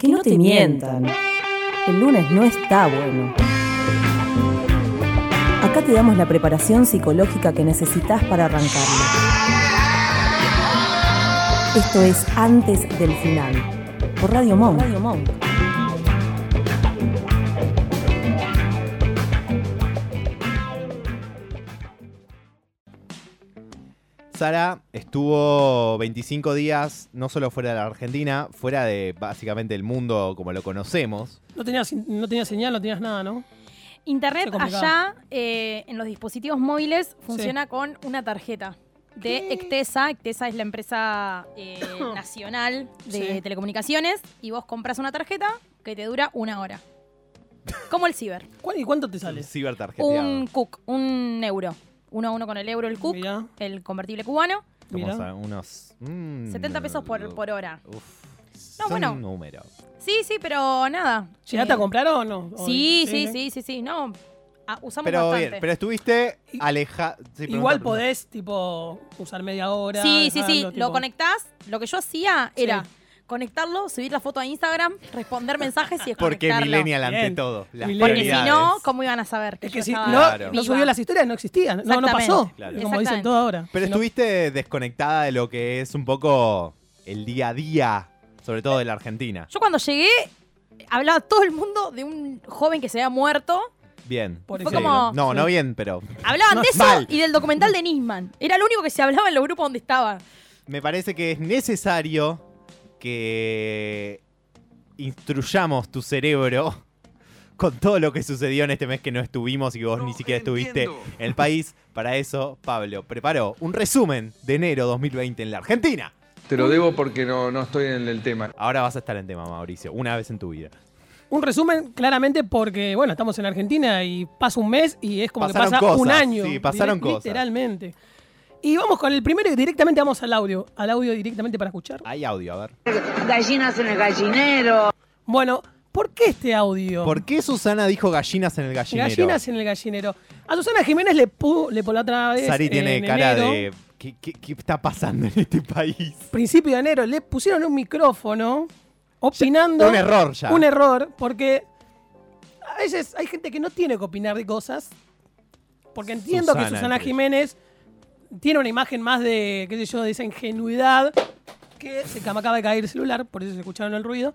Que no te mientan. El lunes no está bueno. Acá te damos la preparación psicológica que necesitas para arrancarlo. Esto es Antes del Final, por Radio Monk. Radio. Sara estuvo 25 días no solo fuera de la Argentina, fuera de básicamente el mundo como lo conocemos. No tenías, no tenías señal, no tenías nada, ¿no? Internet allá eh, en los dispositivos móviles funciona con una tarjeta de Ectesa. Ectesa es la empresa eh, nacional de Sí. telecomunicaciones y vos compras una tarjeta que te dura una hora. Como el ciber. ¿Cuál- ¿Y cuánto te sale? Cibertarjeteado. Un cook, un euro. Uno a uno con el euro, el cook, Mirá. el convertible cubano. Como Mirá. unos... mm, 70 pesos por, por hora. Uf, No, son bueno. números. Sí, sí, pero nada. ¿Llegaste Eh, a comprar o no? ¿O- Sí, sí, sí, sí, sí. No, ah, usamos Pero bastante. bien, pero estuviste aleja... sí, Igual pregunta- podés, tipo, usar media hora. Sí, sí, sí. dejarlo, Lo tipo- conectás. Lo que yo hacía Sí. era conectarlo, subir la foto a Instagram, responder mensajes y Porque desconectarlo. millennial ante Bien. todo. Las. Porque si prioridades. no, ¿cómo iban a saber? Es yo que si no, estaba Claro. no viva? subió las historias, no existían. No, no Exactamente. pasó. Claro. Como dicen Exactamente. todo ahora. Pero Si no- estuviste desconectada de lo que es un poco el día a día, sobre todo de la Argentina. Yo cuando llegué, hablaba todo el mundo de un joven que se había muerto. Bien. Por Fue ejemplo. como- No, no bien, pero Hablaban No, de eso mal. y del documental de Nisman. Era lo único que se hablaba en los grupos donde estaba. me parece que es necesario que instruyamos tu cerebro con todo lo que sucedió en este mes que no estuvimos y vos ni siquiera estuviste en el país. Para eso, Pablo preparó un resumen de enero 2020 en la Argentina. Te lo debo porque no, no estoy en el tema. Ahora vas a estar en tema, Mauricio, una vez en tu vida. Un resumen, claramente, porque, bueno, estamos en Argentina y pasa un mes y es como Pasaron que pasa un año. sí, pasaron cosas. Literalmente. Y vamos con el primero y directamente vamos al audio. Al audio directamente para escuchar. Hay audio, a ver. gallinas en el gallinero. Bueno, ¿por qué este audio? ¿Por qué Susana dijo gallinas en el gallinero? Gallinas en el gallinero. A Susana Jiménez le, pu- le por la otra vez. Sari tiene en cara enero, de. ¿qué, qué, qué está pasando en este país? Principio de enero le pusieron un micrófono opinando. un error ya. Un error, porque a veces hay gente que no tiene que opinar de cosas. Porque entiendo que Susana, Jiménez tiene una imagen más de, qué sé yo, de esa ingenuidad que se me acaba de caer el celular, por eso se escucharon el ruido.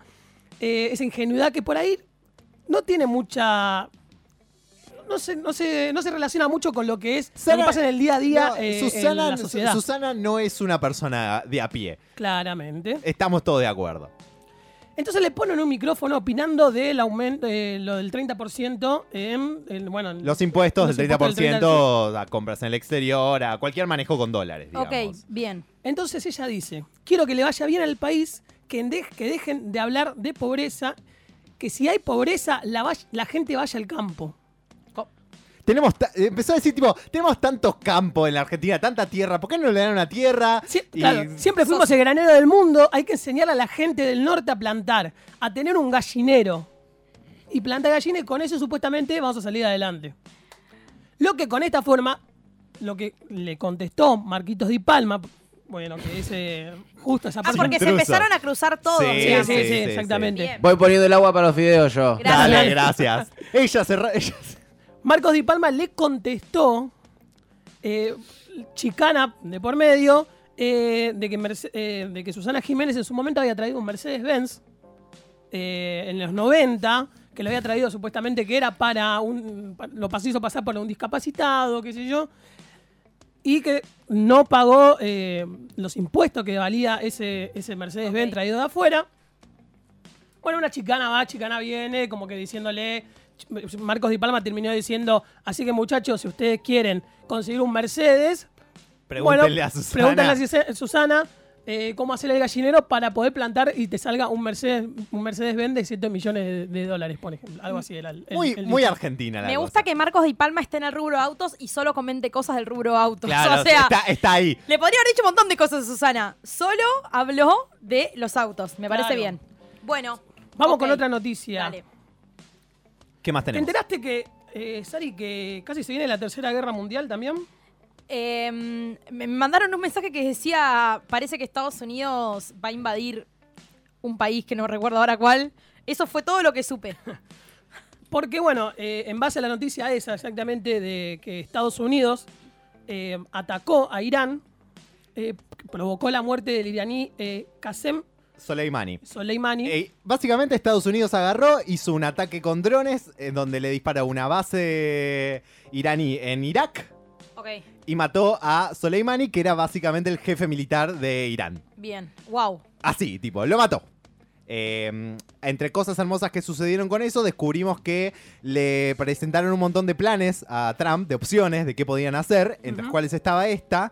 Eh, esa ingenuidad que por ahí no tiene mucha. No se, no, se, no se relaciona mucho con lo que es lo que pasa en el día a día No, eh, Susana, en la sociedad. Susana no es una persona de a pie. Claramente. Estamos todos de acuerdo. Entonces le ponen un micrófono opinando del aumento, eh, lo del 30% en, en, bueno, en- Los impuestos los del impuestos 30% a compras en el exterior, a cualquier manejo con dólares, digamos. Ok, bien. Entonces ella dice, quiero que le vaya bien al país, que, de- que dejen de hablar de pobreza, que si hay pobreza, la, la gente vaya al campo. Tenemos empezó a decir, tipo, tenemos tantos campos en la Argentina, tanta tierra, ¿por qué no le dan una tierra? Sie- Y- claro, siempre fuimos el granero del mundo, hay que enseñar a la gente del norte a plantar, a tener un gallinero. Y plantar gallinas y con eso supuestamente vamos a salir adelante. Lo que con esta forma, lo que le contestó Marquitos Di Palma, bueno, que es eh, justo esa Ah, parte. porque se empezaron a cruzar todos. Sí, Sí, sí, sí, sí, sí, exactamente. Voy poniendo el agua para los fideos yo. Gracias. Dale, gracias. ella se... ella se- Marcos Di Palma le contestó, eh, chicana de por medio, eh, de, que Merce- eh, de que Susana Jiménez en su momento había traído un Mercedes-Benz en los 90, que lo había traído supuestamente que era para un. lo hizo pasar por un discapacitado, qué sé yo, y que no pagó eh, los impuestos que valía ese, ese Mercedes-Benz traído de afuera. Bueno, una chicana va, chicana viene, como que diciéndole. Marcos Di Palma terminó diciendo: Así que, muchachos, si ustedes quieren conseguir un Mercedes, Pregúntenle bueno, a Susana. pregúntenle a Sus- Susana eh, cómo hacer el gallinero para poder plantar y te salga un Mercedes un Mercedes Benz de 7 millones de, de dólares, por ejemplo. Algo así era el, el- Muy, el muy argentina la Me cosa. gusta que Marcos Di Palma esté en el rubro autos y solo comente cosas del rubro autos. Claro, o sea, está, está ahí. le podría haber dicho un montón de cosas a Susana. Solo habló de los autos. Me parece bien. Bueno. Vamos con otra noticia. Dale. ¿Qué más ¿Te tenemos? enteraste que, eh, Sari, que casi se viene la tercera guerra mundial también? Eh, me mandaron un mensaje que decía, parece que Estados Unidos va a invadir un país que no recuerdo ahora cuál. Eso fue todo lo que supe. Porque, bueno, eh, en base a la noticia esa exactamente de que Estados Unidos eh, atacó a Irán, eh, provocó la muerte del iraní eh, Qasem Soleimani. Soleimani. Eh, básicamente Estados Unidos agarró, hizo un ataque con drones en donde le dispara una base iraní en Irak Ok, y mató a Soleimani, que era básicamente el jefe militar de Irán. bien. Wow. Así, tipo, lo mató. Eh, entre cosas hermosas que sucedieron con eso, descubrimos que le presentaron un montón de planes a Trump, de opciones de qué podían hacer, entre las cuales estaba esta,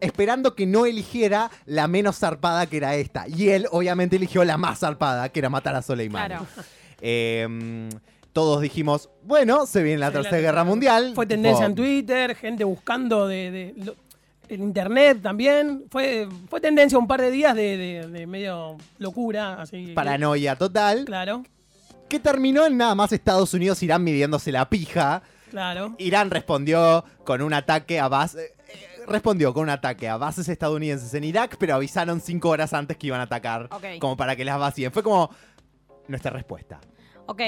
esperando que no eligiera la menos zarpada que era esta. Y él, obviamente, eligió la más zarpada, que era matar a Soleimani. Claro. Eh, todos dijimos, bueno, se viene la Tercera Guerra Mundial. Fue tendencia en Twitter, gente buscando de, de- lo- en internet también. Fue, fue tendencia un par de días de, de- de medio locura, así. Paranoia total. Claro, Que terminó en nada más Estados Unidos, Irán midiéndose la pija. claro. Irán respondió con un ataque a bases. Respondió con un ataque a bases estadounidenses en Irak, pero avisaron cinco horas antes que iban a atacar, Ok. como para que las vacíen. Fue como nuestra respuesta. Ok.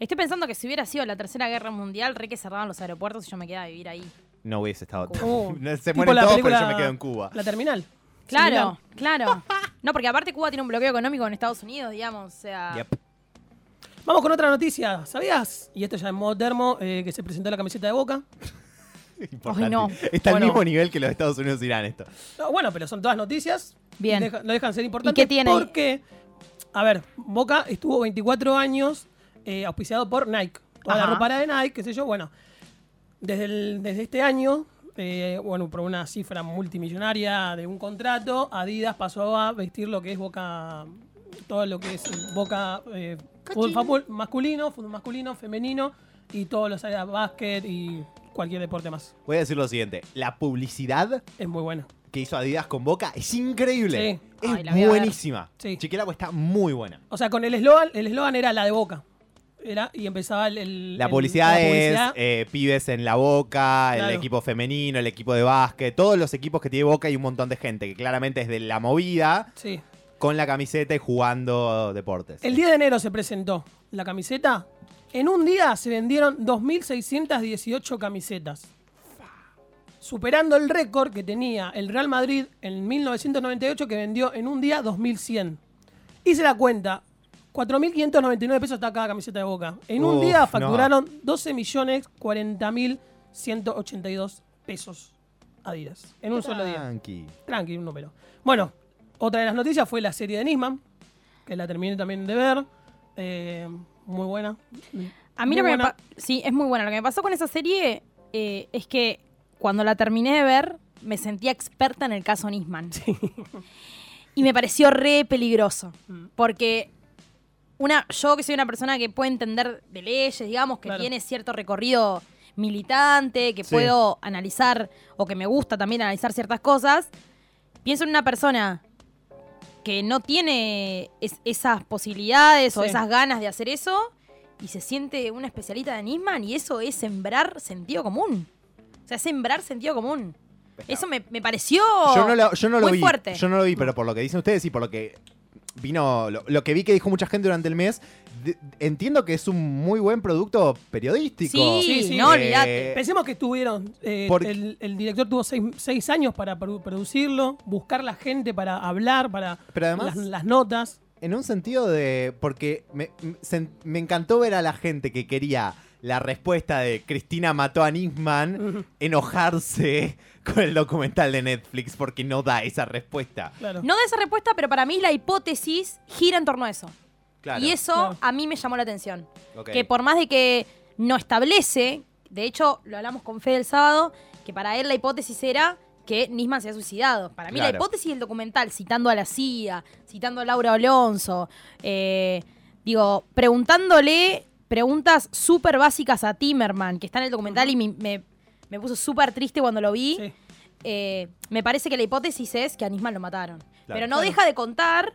Estoy pensando que si hubiera sido la Tercera Guerra Mundial, re que cerraban los aeropuertos y yo me quedaba a vivir ahí. No hubiese estado. Uh, Se tipo mueren la todos, película- pero yo me quedo en Cuba. La terminal. Claro, claro. No, porque aparte Cuba tiene un bloqueo económico en Estados Unidos, digamos. O sea. Yep. Vamos con otra noticia. ¿Sabías? Y esto ya en modo termo, eh, que se presentó la camiseta de Boca. Importante. no. Está al mismo nivel que los Estados Unidos Irán esto. No, bueno, pero son todas noticias. Bien. Deja- no dejan de ser importantes. ¿Y qué tiene? Porque, a ver, Boca estuvo 24 años eh, auspiciado por Nike. Toda la ropa era de Nike, qué sé yo. Bueno, desde, el- desde este año, eh, bueno, por una cifra multimillonaria de un contrato, Adidas pasó a vestir lo que es Boca, todo lo que es Boca eh, fútbol, fútbol masculino, fútbol masculino, femenino y todos los áreas básquet y cualquier deporte más. Voy a decir lo siguiente: la publicidad Es muy buena. que hizo Adidas con Boca es increíble. Sí. Es Ay, la voy a ver. buenísima. Sí. Chequela, pues está muy buena. O sea, con el eslogan, el eslogan era la de Boca. Era, y empezaba el. el- La el- publicidad la es publicidad. eh, pibes en la boca, el equipo femenino, el equipo de básquet, todos los equipos que tiene boca y un montón de gente que claramente es de la movida Sí. con la camiseta y jugando deportes. El 10 de enero se presentó la camiseta. En un día se vendieron 2.618 camisetas. Superando el récord que tenía el Real Madrid en 1998 que vendió en un día 2.100. Hice la cuenta. 4.599 pesos está cada camiseta de Boca. En un Uf, día no. facturaron 12 millones 40.182 pesos Adidas. En un solo día. Tranqui. Tranqui, un número. Bueno, otra de las noticias fue la serie de Nisman, que la terminé también de ver. Eh, muy buena. A mí Muy lo que me buena. Sí, es muy buena. Lo que me pasó con esa serie eh, es que cuando la terminé de ver, me sentía experta en el caso Nisman. Y me pareció re peligroso. Mm. Porque una, yo que soy una persona que puede entender de leyes, digamos, que Claro. tiene cierto recorrido militante, que Sí. puedo analizar, o que me gusta también analizar ciertas cosas, pienso en una persona que no tiene es- esas posibilidades o esas ganas de hacer eso y se siente una especialista de Nisman y eso es sembrar sentido común. O sea, es sembrar sentido común. Eso me, me pareció Yo no lo, yo no lo muy vi. fuerte. Yo no lo vi, pero por lo que dicen ustedes y por lo que vino, lo, lo que vi que dijo mucha gente durante el mes, de- entiendo que es un muy buen producto periodístico. Sí, Sí, sí. no Eh, olvídate. Pensemos que estuvieron. eh, Porque- el, el director tuvo seis, seis años para produ- producirlo, buscar la gente para hablar, para Pero además- las, las notas. En un sentido de. Porque me, me- me encantó ver a la gente que quería la respuesta de Cristina mató a Nisman enojarse con el documental de Netflix porque no da esa respuesta. Claro. No de esa respuesta, pero para mí la hipótesis gira en torno a eso. Claro. Y eso Claro. a mí me llamó la atención. Que por más de que no establece, de hecho lo hablamos con Fede el sábado, que para él la hipótesis era que Nisman se ha suicidado. Para mí la hipótesis del documental, citando a la CIA, citando a Laura Alonso, eh, digo, preguntándole preguntas súper básicas a Timerman, que está en el documental y me, me- me puso súper triste cuando lo vi. Sí. Eh, me parece que la hipótesis es que a Nisman lo mataron. Pero no Claro. deja de contar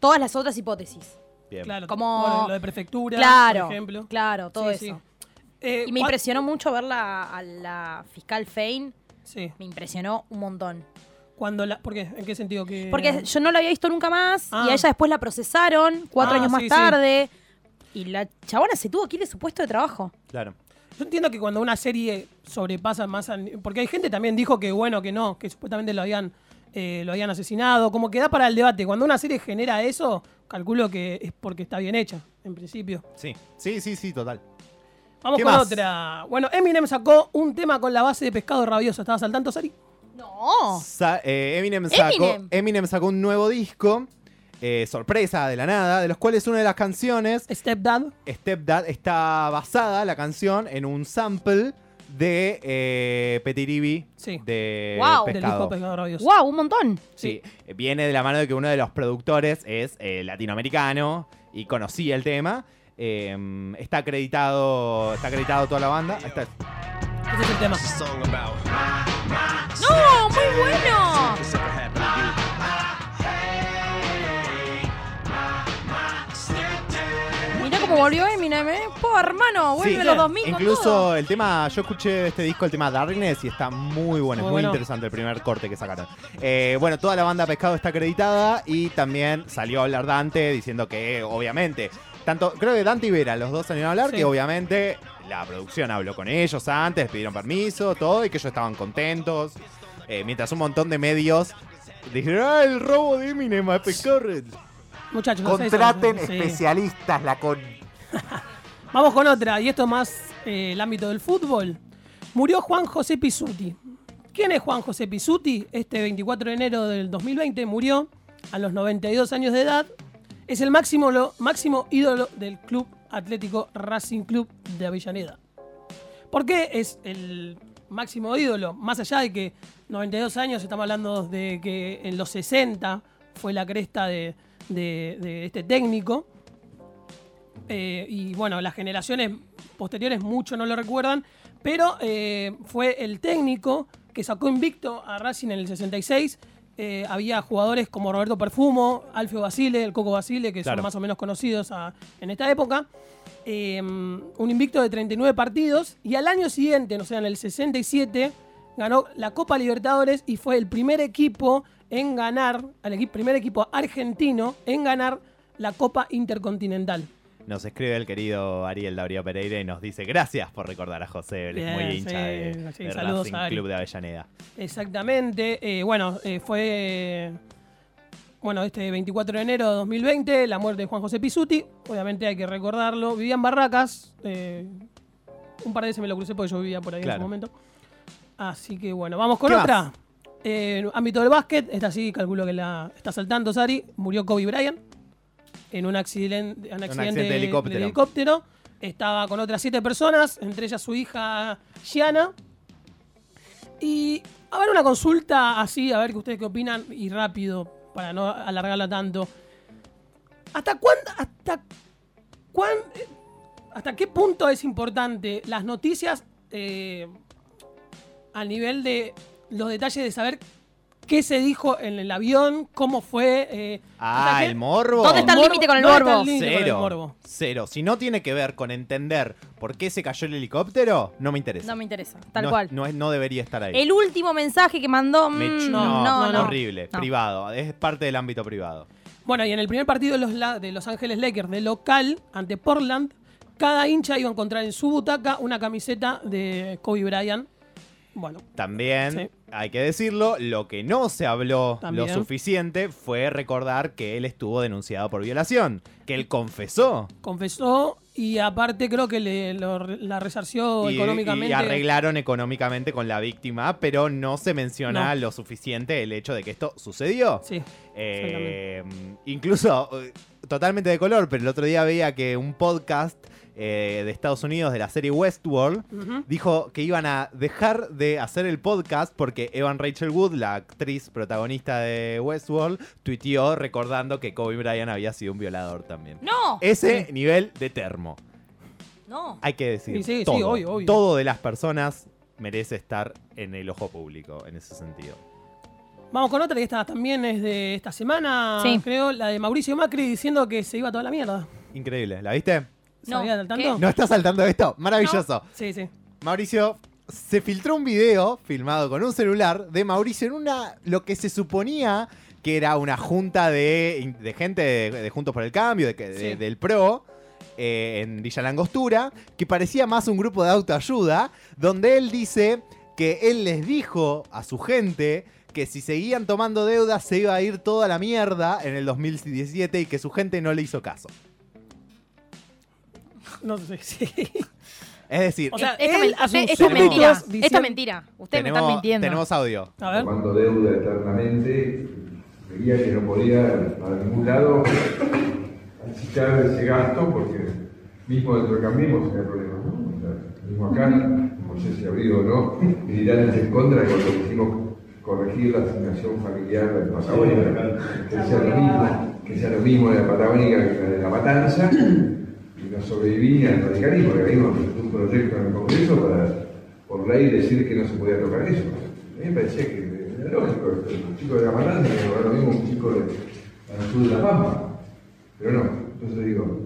todas las otras hipótesis. Bien. Claro, Como- bueno, lo de prefectura, Claro, por ejemplo. claro, todo Sí, sí. eso. Eh, Y me ¿cuál- impresionó mucho ver la- a la fiscal Fein. Sí. Me impresionó un montón. Cuando la, ¿Por qué? ¿En qué sentido? Que... Porque yo no la había visto nunca más Ah. y a ella después la procesaron cuatro Ah, años más sí, sí. tarde. Y la chabona se tuvo que ir de su puesto de trabajo. Claro. Yo entiendo que cuando una serie sobrepasa más... porque hay gente también dijo que bueno, que no, que supuestamente lo habían, eh, lo habían asesinado. Como que da para el debate. Cuando una serie genera eso, calculo que es porque está bien hecha, en principio. Sí, sí, sí, sí, total. Vamos ¿Qué con más? otra. Bueno, Eminem sacó un tema con la base de pescado rabioso. ¿Estabas al tanto, Sari? No. Sa- eh, Eminem, sacó, Eminem. Eminem sacó un nuevo disco, eh, sorpresa de la nada, de los cuales una de las canciones, Stepdad. Stepdad, está basada, la canción, en un sample de eh, Petiribi Sí. de Wow. Del disco Pescado. Pescado Rabioso. ¡Wow! Un montón. Sí, viene de la mano de que uno de los productores es eh, latinoamericano y conocía el tema. Eh, está acreditado está acreditado toda la banda. Ahí está. Ese es el tema. ¡No! ¡Muy bueno! Volvió Eminem, ¿eh? Po, hermano, vuelve Sí, los 2000 con Incluso todo. el tema, yo escuché este disco, el tema Darkness, y está muy bueno, Muy es muy bueno. interesante el primer corte que sacaron. Eh, bueno, toda la banda Pescado está acreditada y también salió a hablar Dante diciendo que, obviamente, tanto, creo que Dante y Vera, los dos salieron a hablar, Sí. que obviamente la producción habló con ellos antes, pidieron permiso, todo, y que ellos estaban contentos. Eh, mientras un montón de medios dijeron, ah, el robo de Eminem a Pescado. Muchachos, no sé eso. Contraten Sí. especialistas, la con... Vamos con otra, y esto más eh, el ámbito del fútbol. Murió Juan José Pisuti. ¿Quién es Juan José Pisuti? Este 24 de enero del 2020 murió a los 92 años de edad. Es el máximo, máximo ídolo del Club Atlético Racing Club de Avellaneda. ¿Por qué es el máximo ídolo? Más allá de que 92 años, estamos hablando de que en los 60 fue la cresta de este técnico. Eh, y bueno, las generaciones posteriores mucho no lo recuerdan, pero eh, fue el técnico que sacó invicto a Racing en el 66. Eh, había jugadores como Roberto Perfumo, Alfio Basile, el Coco Basile, que Claro. son más o menos conocidos a- en esta época. Un invicto de 39 partidos y al año siguiente, o sea, en el 67, ganó la Copa Libertadores y fue el primer equipo en ganar, el primer equipo argentino en ganar la Copa Intercontinental. Nos escribe el querido Ariel Darío Pereira y nos dice gracias por recordar a José, él es muy hincha sí, de, sí, de Racing. Club de Avellaneda. Exactamente. Eh, bueno, eh, fue. Bueno, este 24 de enero de 2020, la muerte de Juan José Pisuti. Obviamente hay que recordarlo. Vivía en Barracas. eh, un par de veces me lo crucé porque yo vivía por ahí en ese momento. Así que bueno, vamos con ¿Qué otra. Eh, ámbito del básquet, esta sí, calculo que la está saltando Sari. Murió Kobe Bryant en un accidente, un accidente, accidente de de helicóptero. Estaba con otras siete personas, entre ellas su hija Gianna. Y a ver una consulta así, a ver que ustedes qué opinan y rápido, para no alargarla tanto. ¿Hasta cuándo, hasta cuán, eh, hasta qué punto es importante las noticias eh, a nivel de los detalles de saber qué se dijo en el avión, cómo fue? eh, Ah, el morbo. ¿Dónde está el límite con el ¿Dónde está morbo? el límite con el Cero. morbo? Cero. Si no tiene que ver con entender por qué se cayó el helicóptero, no me interesa. No me interesa, tal no, cual. No, es- no debería estar ahí. El último mensaje que mandó. Me ch- mm, no, no, no, horrible. No. Privado. Es parte del ámbito privado. Bueno, y en el primer partido de los, de Los Ángeles Lakers de local ante Portland, cada hincha iba a encontrar en su butaca una camiseta de Kobe Bryant. Bueno, También, Sí. hay que decirlo, lo que no se habló También. lo suficiente fue recordar que él estuvo denunciado por violación. Que él confesó. confesó y aparte creo que le, lo- la resarció y, económicamente. y arreglaron económicamente con la víctima, pero no se menciona No. lo suficiente el hecho de que esto sucedió. Sí, Eh, incluso, eh, totalmente de color, pero el otro día veía que un podcast eh, de Estados Unidos de la serie Westworld dijo que iban a dejar de hacer el podcast porque Evan Rachel Wood, la actriz protagonista de Westworld, tuiteó recordando que Kobe Bryant había sido un violador también. No, Ese nivel de termo. no. Hay que decir, Sí, sí, sí, todo, obvio, obvio. todo de las personas merece estar en el ojo público en ese sentido. Vamos con otra que esta también es de esta semana, Sí. creo, la de Mauricio Macri diciendo que se iba toda la mierda. Increíble, ¿la viste? No, ¿Sabías del ¿qué? tanto? ¿No estás saltando de esto? Maravilloso. Sí, sí. Mauricio se filtró un video filmado con un celular de Mauricio en una, lo que se suponía que era una junta de, de gente de, de Juntos por el Cambio, de, que- de- Sí. del PRO, eh, en Villa Langostura, que parecía más un grupo de autoayuda, donde él dice que él les dijo a su gente que si seguían tomando deudas se iba a ir toda la mierda en el 2017 y que su gente no le hizo caso. No sé, sí. Es decir, O sea, esto, él men- a sus esto es súbditos mentira. Esto diciendo- es mentira. Ustedes me están mintiendo. tenemos audio. A ver. Tomando deuda eternamente, veía que no podía para ningún lado achicar ese gasto porque mismo dentro de Cambiemos hay problemas, ¿no? O sea, mismo acá, no sé si abrido o no, dirán en contra de cuando quisimos corregir la asignación familiar de Patagónica, que sea lo mismo, que sea lo mismo de la Patagónica que la de la Matanza, no sobrevivía al radicalismo, el radicalismo presentó un proyecto en el Congreso para, por ley, decir que no se podía tocar eso. A mí me parecía que era lógico, un chico de la Matanza, que ahora lo mismo un chico de, al sur de La Pampa, pero no, entonces digo,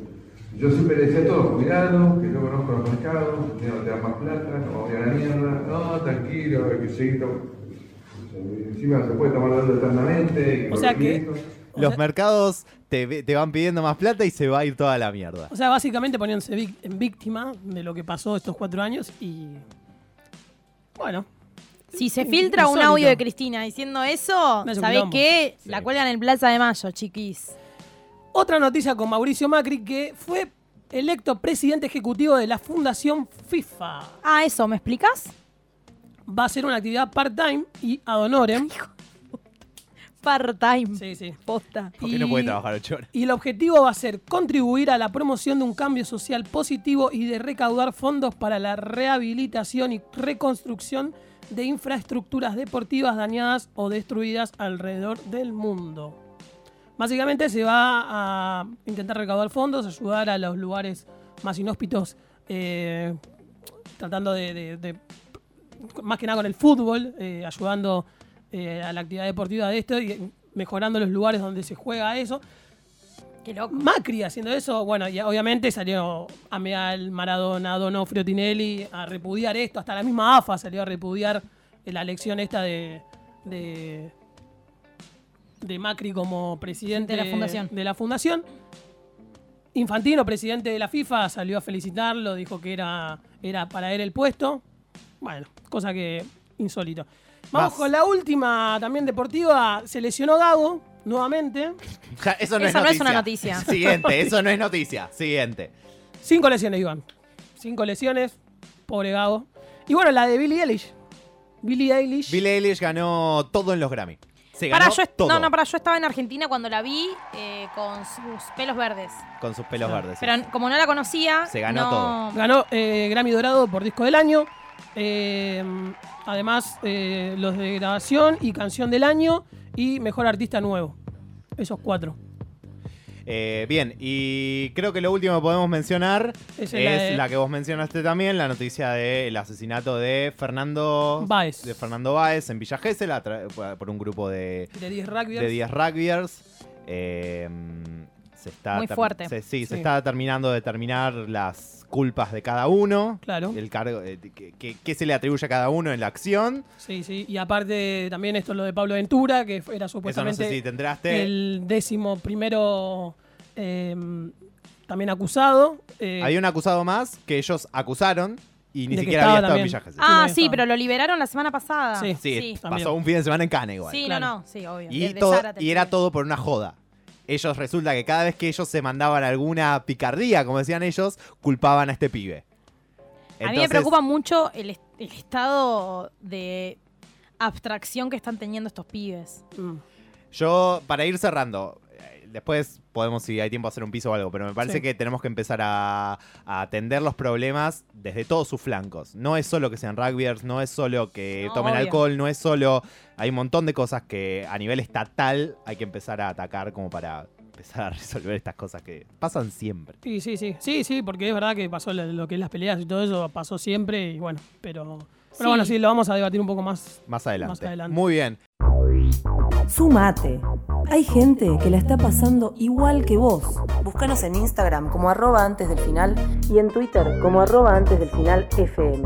yo siempre le decía a todos, cuidado, que yo conozco los mercados, que no te dan más plata, no vamos a la mierda, no, tranquilo, hay que seguir tomando. Encima se puede tomar deuda eternamente. O sea que-. Los mercados te, van pidiendo más plata y se va a ir toda la mierda. O sea, básicamente poniéndose en víctima de lo que pasó estos cuatro años y. Bueno, Si se filtra un audio de Cristina diciendo eso, Es un ¿sabés quilombo. qué? Sí. La cuelgan en Plaza de Mayo, chiquis. otra noticia con Mauricio Macri que fue electo presidente ejecutivo de la Fundación FIFA. Ah, eso, ¿me explicas? Va a ser una actividad part-time y ad honorem. Part-time. Sí, sí. Posta. ¿Por qué no puede trabajar ocho horas? Y el objetivo va a ser contribuir a la promoción de un cambio social positivo y de recaudar fondos para la rehabilitación y reconstrucción de infraestructuras deportivas dañadas o destruidas alrededor del mundo. Básicamente se va a intentar recaudar fondos, ayudar a los lugares más inhóspitos, eh, tratando de, de- de- más que nada con el fútbol, eh, ayudando eh, a la actividad deportiva de esto y mejorando los lugares donde se juega eso. Qué loco. Macri haciendo eso, bueno, y obviamente salió Ameal, Maradona, Donofrio, Tinelli a repudiar esto, hasta la misma AFA salió a repudiar la elección esta de, de, de Macri como presidente De la fundación. de la fundación. Infantino, presidente de la FIFA, salió a felicitarlo, dijo que era, era para él el puesto. Bueno, cosa que insólito. Vamos con la última también deportiva. Se lesionó Gago nuevamente. Eso no, Eso es, no es noticia. una noticia. Siguiente, eso no es noticia. Siguiente. Cinco lesiones, Iván. Cinco lesiones. Pobre Gago. Y bueno, la de Billie Eilish. Billie Eilish. Billie Eilish ganó todo en los Grammy. Se Para, ganó yo, est- todo no, no, para, yo estaba en Argentina cuando la vi eh, con sus pelos verdes. con sus pelos verdes. Pero como no la conocía, Se ganó no- todo. Ganó eh, Grammy Dorado por Disco del Año. Eh, además, eh, los de grabación y canción del año. Y mejor artista nuevo. Esos cuatro. Eh, bien, y creo que lo último que podemos mencionar Es es, la de- la que vos mencionaste también, la noticia del asesinato de Fernando Báez. de Fernando Báez en Villa Gesell por un grupo de, De 10 rugbyers. de 10 rugbyers. Eh, se está Muy fuerte. se- sí, se está terminando de determinar las culpas de cada uno. Claro. El cargo, eh, que, que- que se le atribuye a cada uno en la acción. Sí, sí. Y aparte, también esto es lo de Pablo Ventura, que era Eso no supuestamente sé si el décimo primero eh, también acusado. Eh, Hay un acusado más que ellos acusaron y ni siquiera había estado en. Villa Gesell. Ah, Sí, pero lo liberaron la semana pasada. Sí. Sí, sí. pasó un fin de semana en Cana igual. Sí, Claro. no, no, sí, obvio. Y, De- de todo- y era todo por una joda. Ellos resulta que cada vez que ellos se mandaban alguna picardía, como decían ellos, culpaban a este pibe. A mí me preocupa mucho el, est- el estado de abstracción que están teniendo estos pibes. mm, Yo, para ir cerrando, después podemos, si hay tiempo, hacer un piso o algo, pero me parece Sí. que tenemos que empezar a, a atender los problemas desde todos sus flancos. No es solo que sean rugbyers, no es solo que No, tomen obvio. alcohol, no es solo... Hay un montón de cosas que a nivel estatal hay que empezar a atacar como para empezar a resolver estas cosas que pasan siempre. Sí, sí, sí. Sí, sí, porque es verdad que pasó lo, que es las peleas y todo eso, pasó siempre y bueno, pero... Pero Sí. bueno, sí, lo vamos a debatir un poco más. Más adelante. Más adelante. Muy bien. Sumate. Hay gente que la está pasando igual que vos. Búscanos en Instagram como arroba antes del final y en Twitter como arroba antes del final FM.